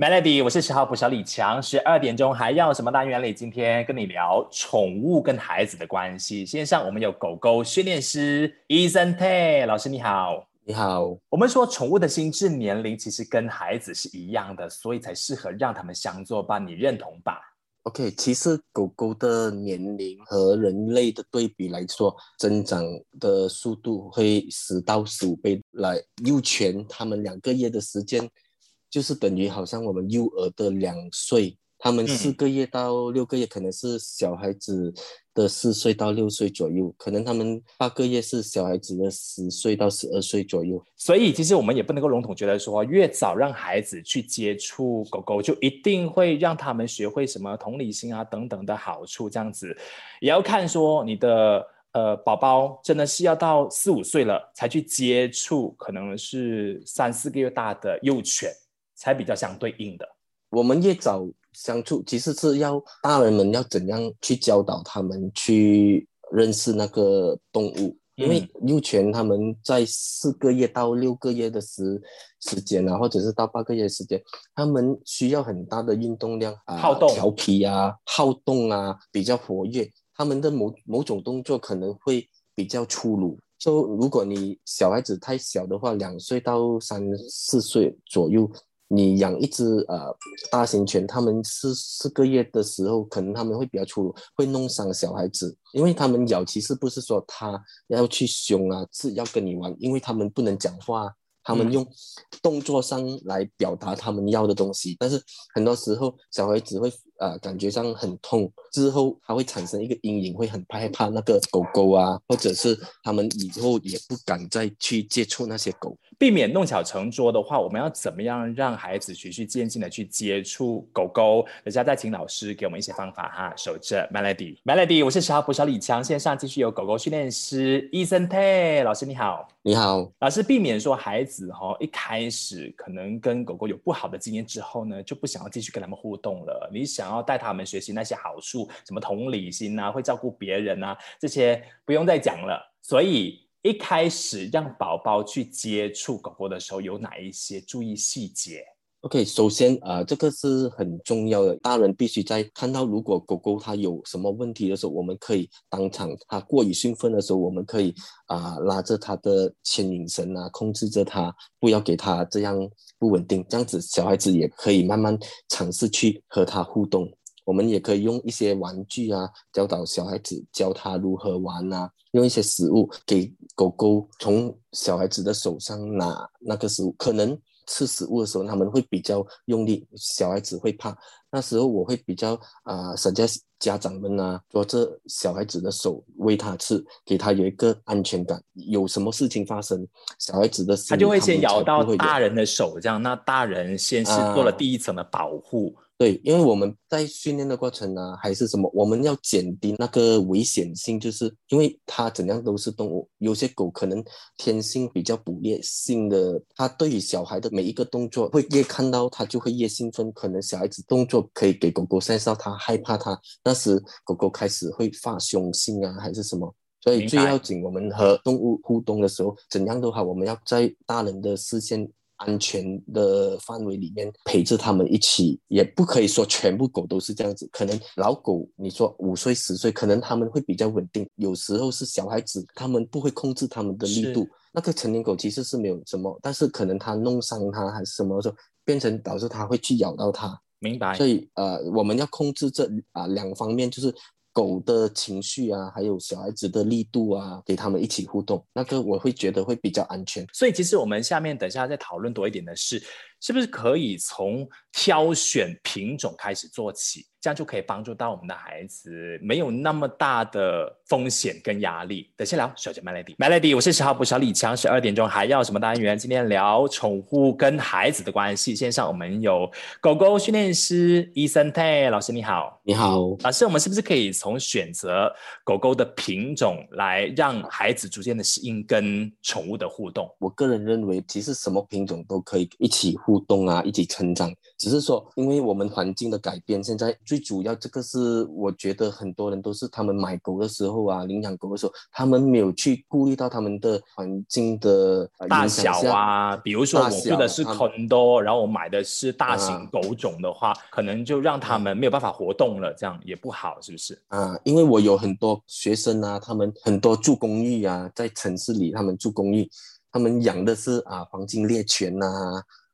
Melody，我是十号补小李强。十二点钟还要什么单元里？今天跟你聊宠物跟孩子的关系。线上我们有狗狗训练师 Ethan Tay 老师，你好。你好。我们说宠物的心智年龄其实跟孩子是一样的，所以才适合让他们相作伴。你认同吧？OK，其实狗狗的年龄和人类的对比来说，增长的速度会十到十五倍。来幼犬，它们两个月的时间，就是等于好像我们幼儿的两岁。他们四个月到六个月可能是小孩子的四岁到六岁左右，可能他们八个月是小孩子的十岁到十二岁左右。所以其实我们也不能够笼统觉得说，越早让孩子去接触狗狗，就一定会让他们学会什么同理心啊等等的好处。这样子也要看说你的呃宝宝真的是要到四五岁了才去接触，可能是三四个月大的幼犬才比较相对应的。我们越早。相处其实是要大人们要怎样去教导他们去认识那个动物，因为幼犬他们在四个月到六个月的时时间啊，或者是到八个月时间，他们需要很大的运动量啊，好动、调皮啊、好动啊，比较活跃，他们的某某种动作可能会比较粗鲁。就如果你小孩子太小的话，两岁到三四岁左右。你养一只呃大型犬，它们四四个月的时候，可能他们会比较粗鲁，会弄伤小孩子，因为他们咬其实不是说它要去凶啊，是要跟你玩，因为他们不能讲话。他们用动作上来表达他们要的东西，但是很多时候小孩子会呃感觉上很痛，之后他会产生一个阴影，会很害怕那个狗狗啊，或者是他们以后也不敢再去接触那些狗。避免弄巧成拙的话，我们要怎么样让孩子循序渐进的去接触狗狗？等下再请老师给我们一些方法哈。守着 Melody，Melody，我是十号捕小李强，线上继续有狗狗训练师 Ethan Tay 老师，你好。你好，老师，避免说孩子哈一开始可能跟狗狗有不好的经验之后呢，就不想要继续跟他们互动了。你想要带他们学习那些好处，什么同理心啊，会照顾别人啊，这些不用再讲了。所以一开始让宝宝去接触狗狗的时候，有哪一些注意细节？OK，首先啊，这个是很重要的。大人必须在看到如果狗狗它有什么问题的时候，我们可以当场它过于兴奋的时候，我们可以啊拉着它的牵引绳啊，控制着它，不要给它这样不稳定。这样子小孩子也可以慢慢尝试去和它互动。我们也可以用一些玩具啊，教导小孩子教他如何玩啊，用一些食物给狗狗从小孩子的手上拿那个食物，可能。吃食物的时候，他们会比较用力，小孩子会怕。那时候我会比较啊，省家家长们啊，抓着小孩子的手喂他吃，给他有一个安全感。有什么事情发生，小孩子的他就会先咬到大人的手，这样，那大人先是做了第一层的保护。对，因为我们在训练的过程呢，还是什么，我们要减低那个危险性，就是因为它怎样都是动物，有些狗可能天性比较捕猎性的，它对于小孩的每一个动作会越看到它就会越兴奋，可能小孩子动作可以给狗狗 sense 到它害怕它，那时狗狗开始会发凶性啊，还是什么，所以最要紧，我们和动物互动的时候，怎样都好，我们要在大人的视线。安全的范围里面陪着他们一起，也不可以说全部狗都是这样子。可能老狗，你说五岁十岁，可能他们会比较稳定。有时候是小孩子，他们不会控制他们的力度。那个成年狗其实是没有什么，但是可能它弄伤它还是什么时候，变成导致它会去咬到它。明白。所以呃，我们要控制这啊两方面，就是。狗的情绪啊，还有小孩子的力度啊，给他们一起互动，那个我会觉得会比较安全。所以其实我们下面等下再讨论多一点的是，是不是可以从挑选品种开始做起？这样就可以帮助到我们的孩子，没有那么大的风险跟压力。等下聊小姐 Melody，Melody，我是十号补小李强。十二点钟还要什么单元？今天聊宠物跟孩子的关系。线上我们有狗狗训练师伊森泰老师，你好，你好，老师，我们是不是可以从选择狗狗的品种来让孩子逐渐的适应跟宠物的互动？我个人认为，其实什么品种都可以一起互动啊，一起成长。只是说，因为我们环境的改变，现在最主要这个是，我觉得很多人都是他们买狗的时候啊，领养狗的时候，他们没有去顾虑到他们的环境的大小啊。比如说我住的是 condo，然后我买的是大型狗种的话，可能就让他们没有办法活动了，这样也不好，是不是？啊，因为我有很多学生啊，他们很多住公寓啊，在城市里他们住公寓。他们养的是啊黄金猎犬呐、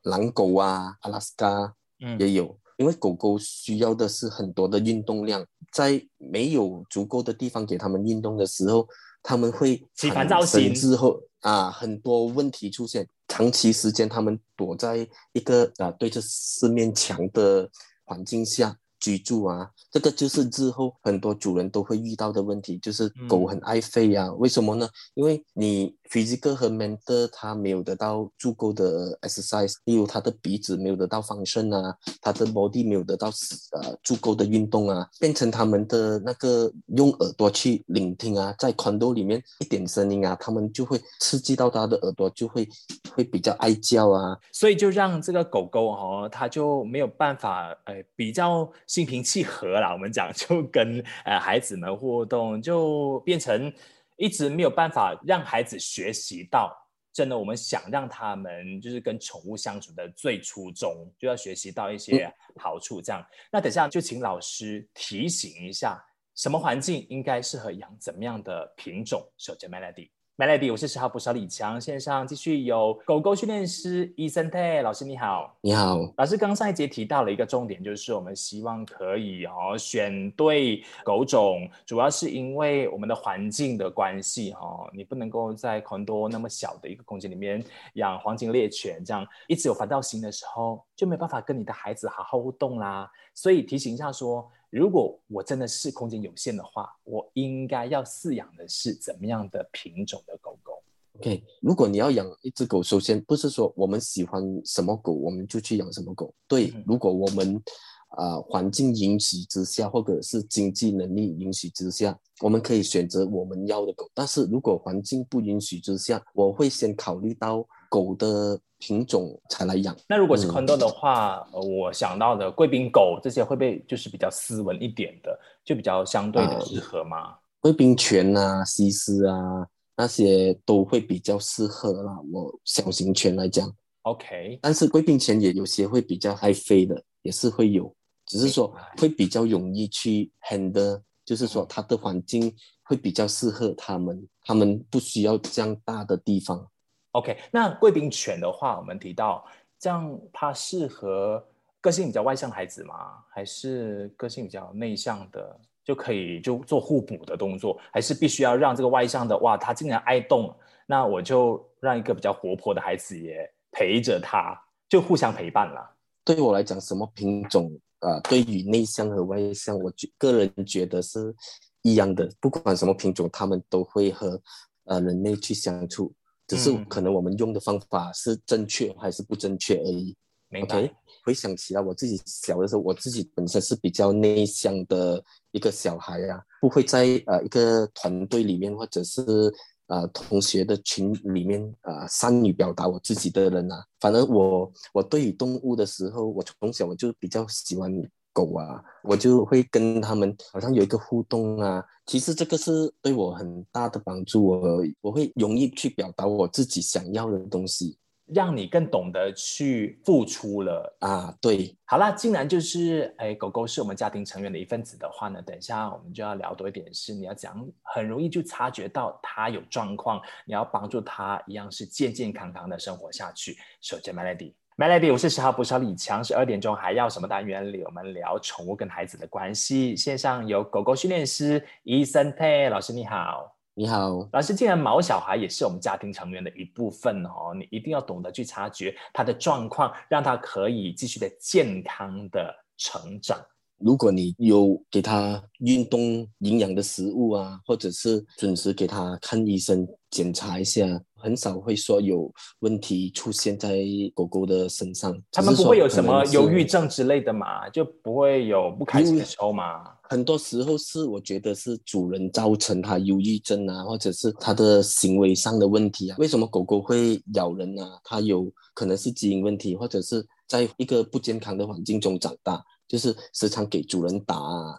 狼狗啊、阿拉斯加也有，因为狗狗需要的是很多的运动量，在没有足够的地方给他们运动的时候，他们会产生之后啊很多问题出现，长期时间他们躲在一个啊对着四面墙的环境下。居住啊，这个就是之后很多主人都会遇到的问题，就是狗很爱吠呀。为什么呢？因为你 physical 和 mental 它没有得到足够的 exercise，例如它的鼻子没有得到放顺啊，它的 body 没有得到呃足够的运动啊，变成他们的那个用耳朵去聆听啊，在 condo 里面一点声音啊，他们就会刺激到它的耳朵，就会会比较爱叫啊。所以就让这个狗狗哦，它就没有办法呃比较。心平气和啦，我们讲就跟呃孩子们互动，就变成一直没有办法让孩子学习到真的我们想让他们就是跟宠物相处的最初衷，就要学习到一些好处。这样，那等下就请老师提醒一下，什么环境应该适合养怎么样的品种？首先 Melody。Melody，我是十号捕手李强，线上继续有狗狗训练师伊森泰老师，你好，你好，老师。刚上一节提到了一个重点，就是我们希望可以哦选对狗种，主要是因为我们的环境的关系哈，你不能够在很多那么小的一个空间里面养黄金猎犬，这样一直有烦躁心的时候，就没办法跟你的孩子好好互动啦。所以提醒一下说。如果我真的是空间有限的话，我应该要饲养的是怎么样的品种的狗狗？OK，如果你要养一只狗，首先不是说我们喜欢什么狗我们就去养什么狗。对，如果我们啊环境允许之下，或者是经济能力允许之下，我们可以选择我们要的狗。但是如果环境不允许之下，我会先考虑到狗的。品种才来养。那如果是 condo 的话，呃，我想到的贵宾狗这些会不会就是比较斯文一点的，就比较相对的适合吗？贵宾犬啊、西施啊那些都会比较适合啦。我小型犬来讲，OK。但是贵宾犬也有些会比较爱飞的，也是会有，只是说会比较容易去 handle，就是说它的环境会比较适合它们，它们不需要这样大的地方。OK，那贵宾犬的话，我们提到这样，它适合个性比较外向的孩子吗？还是个性比较内向的就可以就做互补的动作？还是必须要让这个外向的哇，他竟然爱动，那我就让一个比较活泼的孩子也陪着他，就互相陪伴了。对于我来讲，什么品种啊？对于内向和外向，我觉个人觉得是一样的，不管什么品种，他们都会和呃人类去相处。只是可能我们用的方法是正确还是不正确而已。OK，回想起来，我自己小的时候，我自己本身是比较内向的一个小孩啊，不会在呃一个团队里面或者是呃同学的群里面啊善于表达我自己的人啊。反正我我对于动物的时候，我从小我就比较喜欢。狗啊，我就会跟他们好像有一个互动啊。其实这个是对我很大的帮助，我我会容易去表达我自己想要的东西，让你更懂得去付出了啊。对，好啦，既然就是哎，狗狗是我们家庭成员的一份子的话呢，等一下我们就要聊多一点，是你要讲很容易就察觉到它有状况，你要帮助它一样是健健康康的生活下去。首先，Melody。Melody，我是十号捕手李强，十二点钟还要什么单元里？我们聊宠物跟孩子的关系。线上有狗狗训练师伊森泰老师，你好，你好，老师。既然毛小孩也是我们家庭成员的一部分哦，你一定要懂得去察觉他的状况，让他可以继续的健康的成长。如果你有给它运动营养的食物啊，或者是准时给它看医生检查一下，很少会说有问题出现在狗狗的身上。他们不会有什么忧郁症。症之类的嘛？就不会有不开心的时候嘛？很多时候是我觉得是主人造成它忧郁症啊，或者是它的行为上的问题啊。为什么狗狗会咬人啊？它有可能是基因问题，或者是在一个不健康的环境中长大，就是时常给主人打，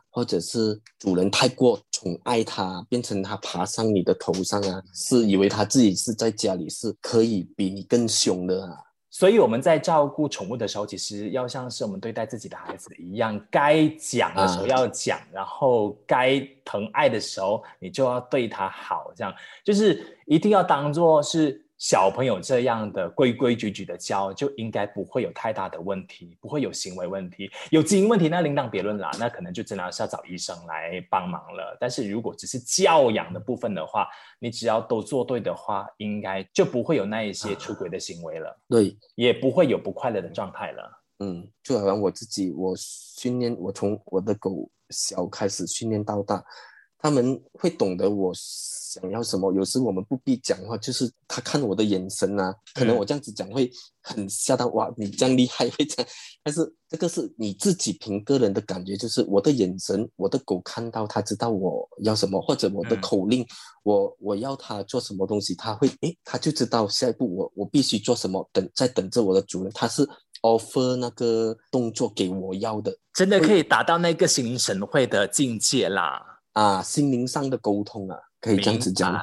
或者是主人太过宠爱它，变成它爬上你的头上啊，是以为它自己是在家里是可以比你更凶的啊。所以我们在照顾宠物的时候，其实要像是我们对待自己的孩子一样，该讲的时候要讲，然后该疼爱的时候，你就要对它好，这样就是一定要当做是。小朋友这样的规规矩矩的教，就应该不会有太大的问题，不会有行为问题。有基因问题那另当别论啦，那可能就真的是要找医生来帮忙了。但是如果只是教养的部分的话，你只要都做对的话，应该就不会有那一些出轨的行为了，对，也不会有不快乐的状态了。嗯，就好像我自己，我训练我从我的狗小开始训练到大，他们会懂得我。想要什么？有时我们不必讲话，就是他看我的眼神啊，可能我这样子讲会很吓到哇，你这样厉害会这样，但是这个是你自己凭个人的感觉，就是我的眼神，我的狗看到它知道我要什么，或者我的口令，我我要它做什么东西，它会诶，它就知道下一步我我必须做什么，等在等着我的主人，它是 offer 那个动作给我要的，真的可以达到那个心领神会的境界啦，啊，心灵上的沟通啊。可以这样子讲。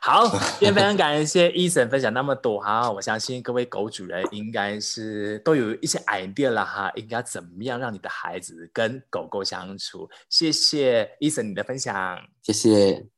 好，今天非常 感谢医生分享那么多哈，我相信各位狗主人应该是都有一些 idea 了哈，应该怎么样让你的孩子跟狗狗相处？谢谢医生你的分享，谢谢。